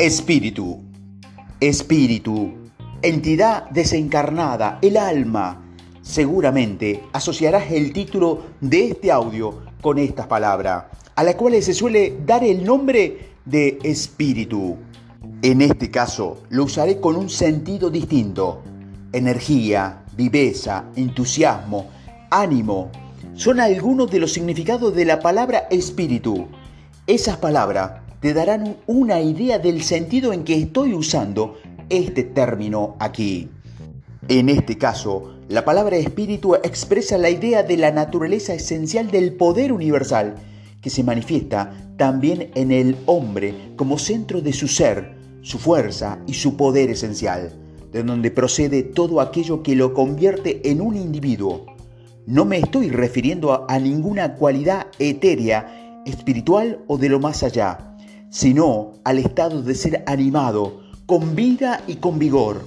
Espíritu. Espíritu. Entidad desencarnada, el alma. Seguramente asociarás el título de este audio con estas palabras, a las cuales se suele dar el nombre de espíritu. En este caso lo usaré con un sentido distinto. Energía, viveza, entusiasmo, ánimo, son algunos de los significados de la palabra espíritu. Esas palabras te darán una idea del sentido en que estoy usando este término aquí. En este caso, la palabra espíritu expresa la idea de la naturaleza esencial del poder universal, que se manifiesta también en el hombre como centro de su ser, su fuerza y su poder esencial, de donde procede todo aquello que lo convierte en un individuo. No me estoy refiriendo a, ninguna cualidad etérea, espiritual o de lo más allá sino al estado de ser animado, con vida y con vigor.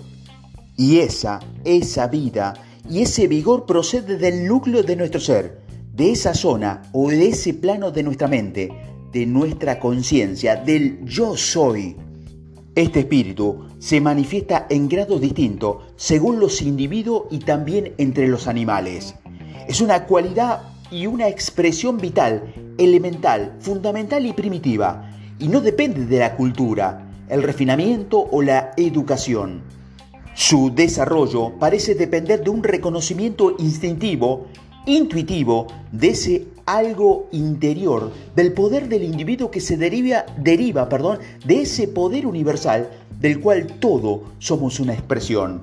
Y esa, esa vida y ese vigor procede del núcleo de nuestro ser, de esa zona o de ese plano de nuestra mente, de nuestra conciencia, del yo soy. Este espíritu se manifiesta en grados distintos según los individuos y también entre los animales. Es una cualidad y una expresión vital, elemental, fundamental y primitiva, y no depende de la cultura, el refinamiento o la educación. Su desarrollo parece depender de un reconocimiento instintivo, intuitivo, de ese algo interior, del poder del individuo que se deriva, deriva perdón, de ese poder universal del cual todo somos una expresión.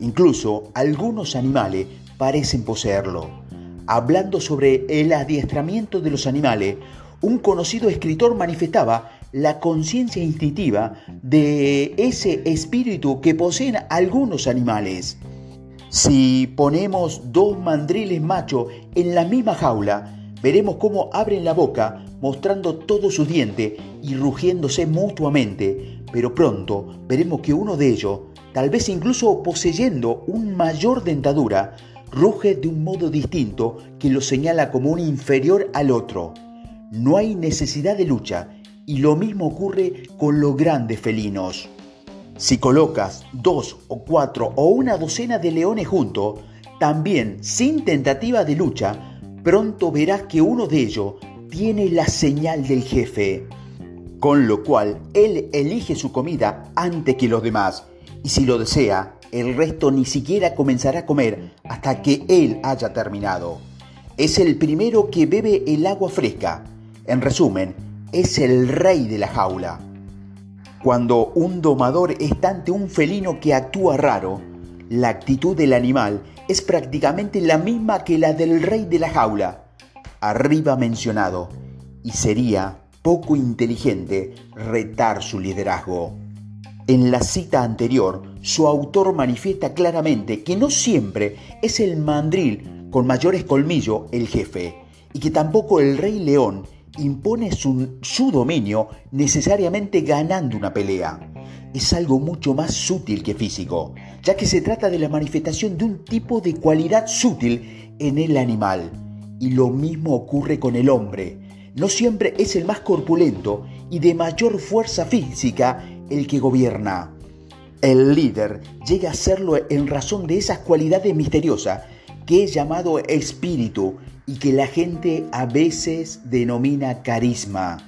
Incluso algunos animales parecen poseerlo. Hablando sobre el adiestramiento de los animales, un conocido escritor manifestaba la conciencia instintiva de ese espíritu que poseen algunos animales. Si ponemos dos mandriles machos en la misma jaula, veremos cómo abren la boca mostrando todos sus dientes y rugiéndose mutuamente, pero pronto veremos que uno de ellos, tal vez incluso poseyendo un mayor dentadura, ruge de un modo distinto que lo señala como un inferior al otro. No hay necesidad de lucha y lo mismo ocurre con los grandes felinos. Si colocas dos o cuatro o una docena de leones juntos, también sin tentativa de lucha, pronto verás que uno de ellos tiene la señal del jefe, con lo cual él elige su comida antes que los demás, y si lo desea, el resto ni siquiera comenzará a comer hasta que él haya terminado. Es el primero que bebe el agua fresca, en resumen, es el rey de la jaula. Cuando un domador está ante un felino que actúa raro, la actitud del animal es prácticamente la misma que la del rey de la jaula, arriba mencionado, y sería poco inteligente retar su liderazgo. En la cita anterior, su autor manifiesta claramente que no siempre es el mandril con mayores colmillos el jefe, y que tampoco el rey león impone su, dominio necesariamente ganando una pelea. Es algo mucho más sutil que físico, ya que se trata de la manifestación de un tipo de cualidad sutil en el animal. Y lo mismo ocurre con el hombre. No siempre es el más corpulento y de mayor fuerza física el que gobierna. El líder llega a serlo en razón de esas cualidades misteriosas que es llamado espíritu y que la gente a veces denomina carisma.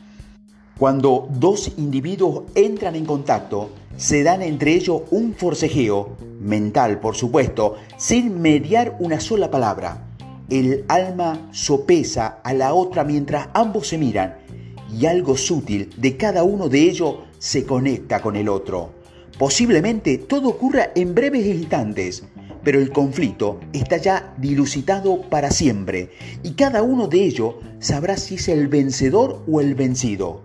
Cuando dos individuos entran en contacto, se dan entre ellos un forcejeo, mental por supuesto, sin mediar una sola palabra. El alma sopesa a la otra mientras ambos se miran y algo sutil de cada uno de ellos se conecta con el otro. Posiblemente todo ocurra en breves instantes, pero el conflicto está ya dilucidado para siempre y cada uno de ellos sabrá si es el vencedor o el vencido.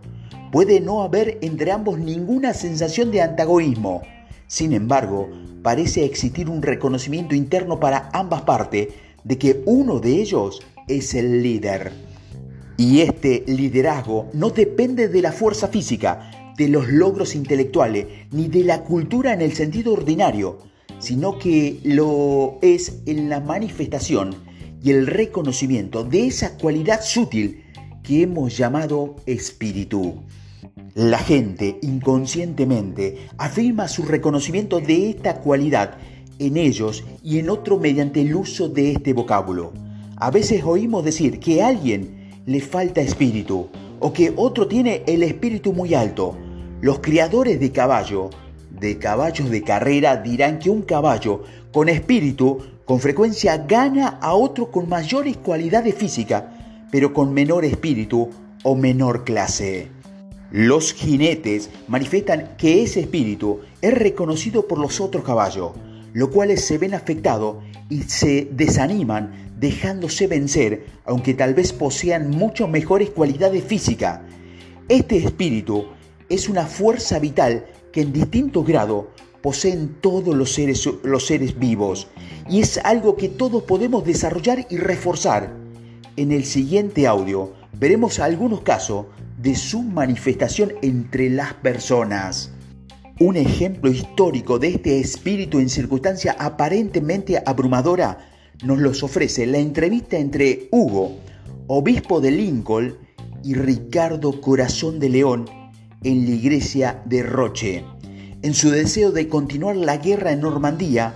Puede no haber entre ambos ninguna sensación de antagonismo. Sin embargo, parece existir un reconocimiento interno para ambas partes de que uno de ellos es el líder. Y este liderazgo no depende de la fuerza física, de los logros intelectuales, ni de la cultura en el sentido ordinario, sino que lo es en la manifestación y el reconocimiento de esa cualidad sutil que hemos llamado espíritu. La gente inconscientemente afirma su reconocimiento de esta cualidad en ellos y en otro mediante el uso de este vocábulo. A veces oímos decir que a alguien le falta espíritu o que otro tiene el espíritu muy alto. Los criadores de caballo, de caballos de carrera, dirán que un caballo con espíritu con frecuencia gana a otro con mayores cualidades físicas, pero con menor espíritu o menor clase. Los jinetes manifiestan que ese espíritu es reconocido por los otros caballos, los cuales se ven afectados y se desaniman dejándose vencer, aunque tal vez posean mucho mejores cualidades físicas. Este espíritu es una fuerza vital que en distinto grado poseen todos los seres, los seres vivos y es algo que todos podemos desarrollar y reforzar. En el siguiente audio veremos algunos casos de su manifestación entre las personas. Un ejemplo histórico de este espíritu en circunstancia aparentemente abrumadora nos los ofrece la entrevista entre Hugo, obispo de Lincoln, y Ricardo Corazón de León en la iglesia de Roche. En su deseo de continuar la guerra en Normandía,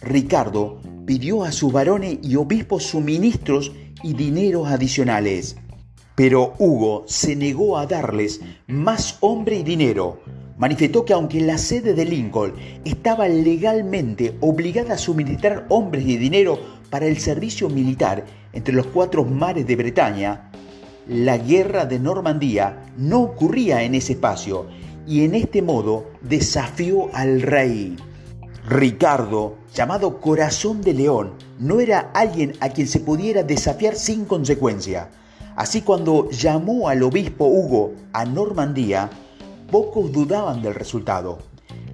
Ricardo pidió a sus varones y obispos suministros y dineros adicionales. Pero Hugo se negó a darles más hombre y dinero. Manifestó que aunque la sede de Lincoln estaba legalmente obligada a suministrar hombres y dinero para el servicio militar entre los cuatro mares de Bretaña, la guerra de Normandía no ocurría en ese espacio y en este modo desafió al rey. Ricardo, llamado Corazón de León, no era alguien a quien se pudiera desafiar sin consecuencia. Así cuando llamó al obispo Hugo a Normandía, pocos dudaban del resultado.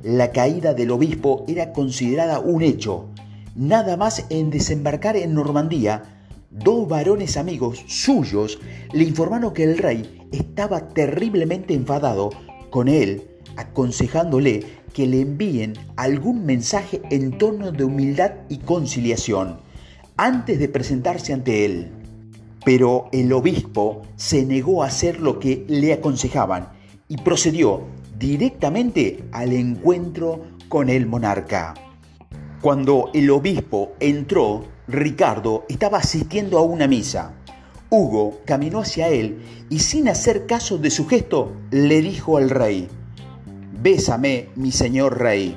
La caída del obispo era considerada un hecho. Nada más en desembarcar en Normandía, dos varones amigos suyos le informaron que el rey estaba terriblemente enfadado con él, aconsejándole que le envíen algún mensaje en tono de humildad y conciliación antes de presentarse ante él. Pero el obispo se negó a hacer lo que le aconsejaban y procedió directamente al encuentro con el monarca. Cuando el obispo entró, Ricardo estaba asistiendo a una misa. Hugo caminó hacia él y sin hacer caso de su gesto, le dijo al rey, Bésame, mi señor rey.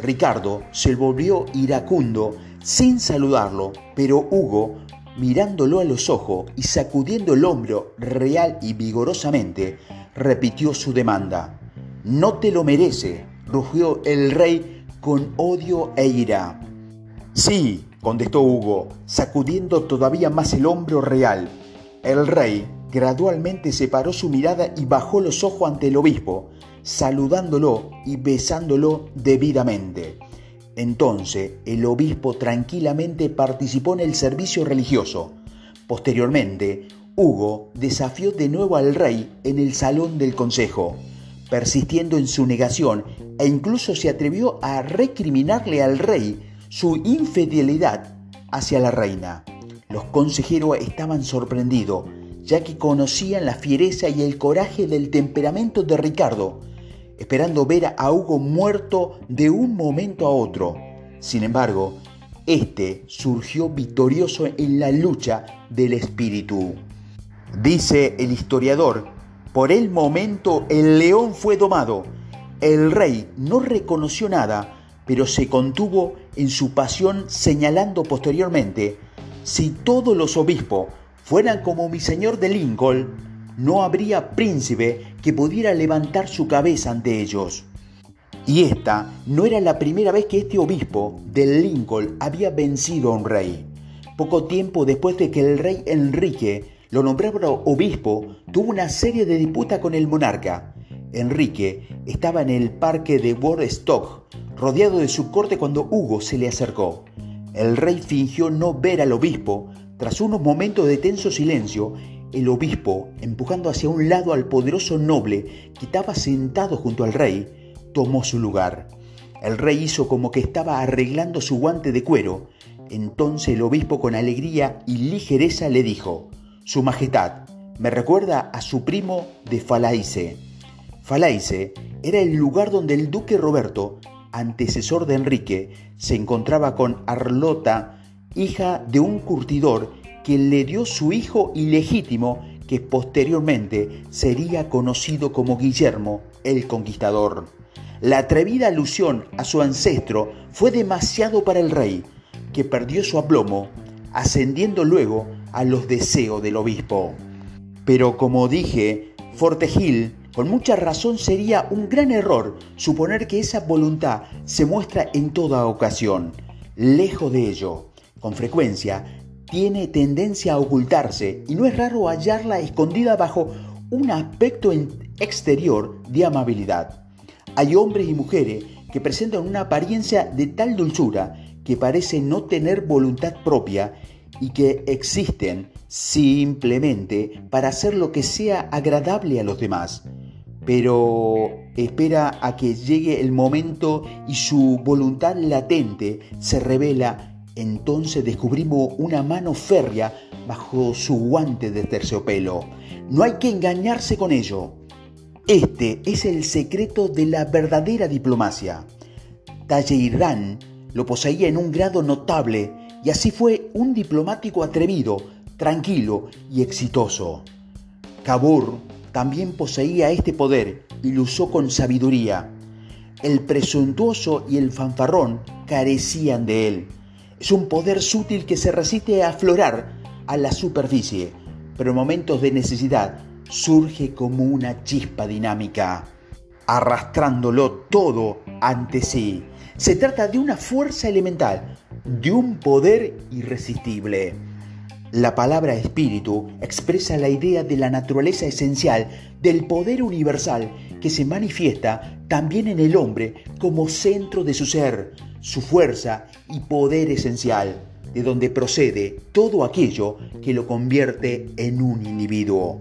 Ricardo se volvió iracundo sin saludarlo, pero Hugo mirándolo a los ojos y sacudiendo el hombro real y vigorosamente, repitió su demanda. No te lo merece, rugió el rey con odio e ira. Sí, contestó Hugo, sacudiendo todavía más el hombro real. El rey gradualmente separó su mirada y bajó los ojos ante el obispo, saludándolo y besándolo debidamente. Entonces el obispo tranquilamente participó en el servicio religioso. Posteriormente, Hugo desafió de nuevo al rey en el salón del consejo, persistiendo en su negación e incluso se atrevió a recriminarle al rey su infidelidad hacia la reina. Los consejeros estaban sorprendidos, ya que conocían la fiereza y el coraje del temperamento de Ricardo, esperando ver a Hugo muerto de un momento a otro. Sin embargo, este surgió victorioso en la lucha del espíritu. Dice el historiador, por el momento el león fue domado. El rey no reconoció nada, pero se contuvo en su pasión señalando posteriormente, si todos los obispos fueran como mi señor de Lincoln, no habría príncipe que pudiera levantar su cabeza ante ellos. Y esta no era la primera vez que este obispo de Lincoln había vencido a un rey. Poco tiempo después de que el rey Enrique lo nombrara obispo, tuvo una serie de disputas con el monarca. Enrique estaba en el parque de Woodstock, rodeado de su corte cuando Hugo se le acercó. El rey fingió no ver al obispo. Tras unos momentos de tenso silencio, el obispo, empujando hacia un lado al poderoso noble que estaba sentado junto al rey, tomó su lugar. El rey hizo como que estaba arreglando su guante de cuero. Entonces el obispo con alegría y ligereza le dijo, Su Majestad, me recuerda a su primo de Falaise. Falaise era el lugar donde el duque Roberto, antecesor de Enrique, se encontraba con Arlota, hija de un curtidor que le dio su hijo ilegítimo que posteriormente sería conocido como Guillermo el Conquistador. La atrevida alusión a su ancestro fue demasiado para el rey, que perdió su aplomo, ascendiendo luego a los deseos del obispo. Pero como dije, Fortegil con mucha razón sería un gran error suponer que esa voluntad se muestra en toda ocasión. Lejos de ello, con frecuencia tiene tendencia a ocultarse y no es raro hallarla escondida bajo un aspecto exterior de amabilidad. Hay hombres y mujeres que presentan una apariencia de tal dulzura que parece no tener voluntad propia y que existen simplemente para hacer lo que sea agradable a los demás pero espera a que llegue el momento y su voluntad latente se revela, entonces descubrimos una mano férrea bajo su guante de terciopelo. No hay que engañarse con ello. Este es el secreto de la verdadera diplomacia. Talleyrand lo poseía en un grado notable y así fue un diplomático atrevido, tranquilo y exitoso. Cabur también poseía este poder y lo usó con sabiduría. El presuntuoso y el fanfarrón carecían de él. Es un poder sutil que se resiste a aflorar a la superficie, pero en momentos de necesidad surge como una chispa dinámica, arrastrándolo todo ante sí. Se trata de una fuerza elemental, de un poder irresistible. La palabra espíritu expresa la idea de la naturaleza esencial del poder universal que se manifiesta también en el hombre como centro de su ser, su fuerza y poder esencial, de donde procede todo aquello que lo convierte en un individuo.